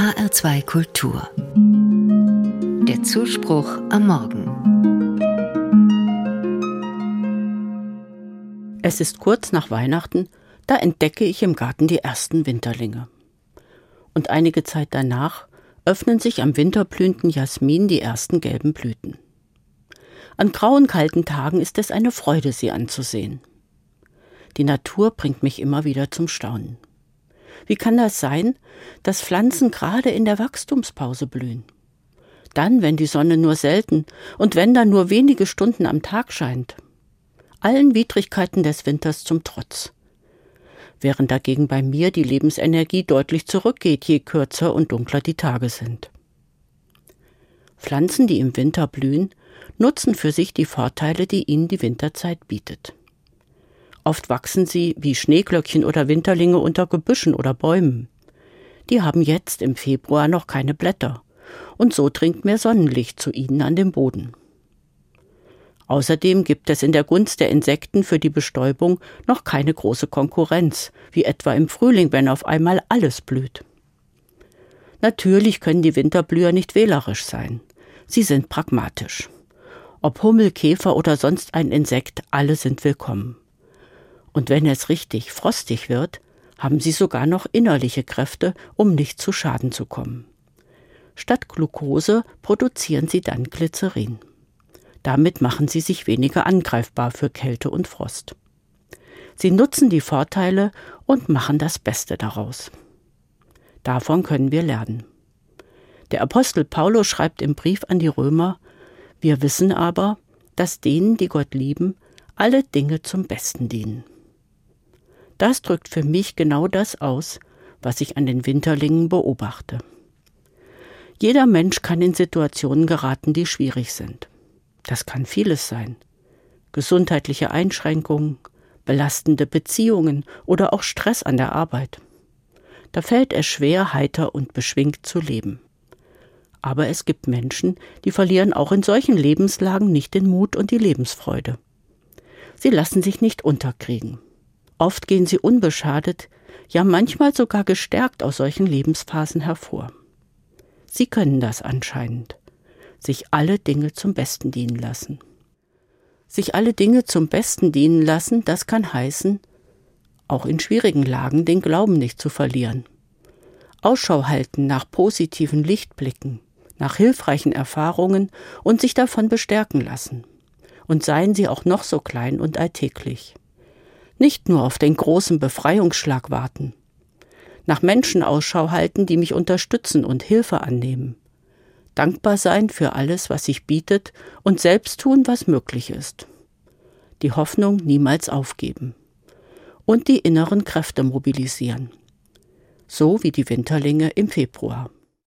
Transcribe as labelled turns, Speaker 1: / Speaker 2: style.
Speaker 1: HR2 Kultur. Der Zuspruch am Morgen.
Speaker 2: Es ist kurz nach Weihnachten, da entdecke ich im Garten die ersten Winterlinge. Und einige Zeit danach öffnen sich am winterblühenden Jasmin die ersten gelben Blüten. An grauen kalten Tagen ist es eine Freude, sie anzusehen. Die Natur bringt mich immer wieder zum Staunen. Wie kann das sein, dass Pflanzen gerade in der Wachstumspause blühen? Dann, wenn die Sonne nur selten und wenn dann nur wenige Stunden am Tag scheint. Allen Widrigkeiten des Winters zum Trotz. Während dagegen bei mir die Lebensenergie deutlich zurückgeht, je kürzer und dunkler die Tage sind. Pflanzen, die im Winter blühen, nutzen für sich die Vorteile, die ihnen die Winterzeit bietet. Oft wachsen sie wie Schneeglöckchen oder Winterlinge unter Gebüschen oder Bäumen. Die haben jetzt im Februar noch keine Blätter, und so dringt mehr Sonnenlicht zu ihnen an den Boden. Außerdem gibt es in der Gunst der Insekten für die Bestäubung noch keine große Konkurrenz, wie etwa im Frühling, wenn auf einmal alles blüht. Natürlich können die Winterblüher nicht wählerisch sein. Sie sind pragmatisch. Ob Hummel, Käfer oder sonst ein Insekt, alle sind willkommen. Und wenn es richtig frostig wird, haben sie sogar noch innerliche Kräfte, um nicht zu Schaden zu kommen. Statt Glucose produzieren sie dann Glycerin. Damit machen sie sich weniger angreifbar für Kälte und Frost. Sie nutzen die Vorteile und machen das Beste daraus. Davon können wir lernen. Der Apostel Paulus schreibt im Brief an die Römer, wir wissen aber, dass denen, die Gott lieben, alle Dinge zum Besten dienen. Das drückt für mich genau das aus, was ich an den Winterlingen beobachte. Jeder Mensch kann in Situationen geraten, die schwierig sind. Das kann vieles sein. Gesundheitliche Einschränkungen, belastende Beziehungen oder auch Stress an der Arbeit. Da fällt es schwer, heiter und beschwingt zu leben. Aber es gibt Menschen, die verlieren auch in solchen Lebenslagen nicht den Mut und die Lebensfreude. Sie lassen sich nicht unterkriegen. Oft gehen sie unbeschadet, ja manchmal sogar gestärkt aus solchen Lebensphasen hervor. Sie können das anscheinend, sich alle Dinge zum Besten dienen lassen. Sich alle Dinge zum Besten dienen lassen, das kann heißen, auch in schwierigen Lagen den Glauben nicht zu verlieren. Ausschau halten nach positiven Lichtblicken, nach hilfreichen Erfahrungen und sich davon bestärken lassen. Und seien sie auch noch so klein und alltäglich nicht nur auf den großen Befreiungsschlag warten, nach Menschen Ausschau halten, die mich unterstützen und Hilfe annehmen, dankbar sein für alles, was sich bietet und selbst tun, was möglich ist, die Hoffnung niemals aufgeben. Und die inneren Kräfte mobilisieren, so wie die Winterlinge im Februar.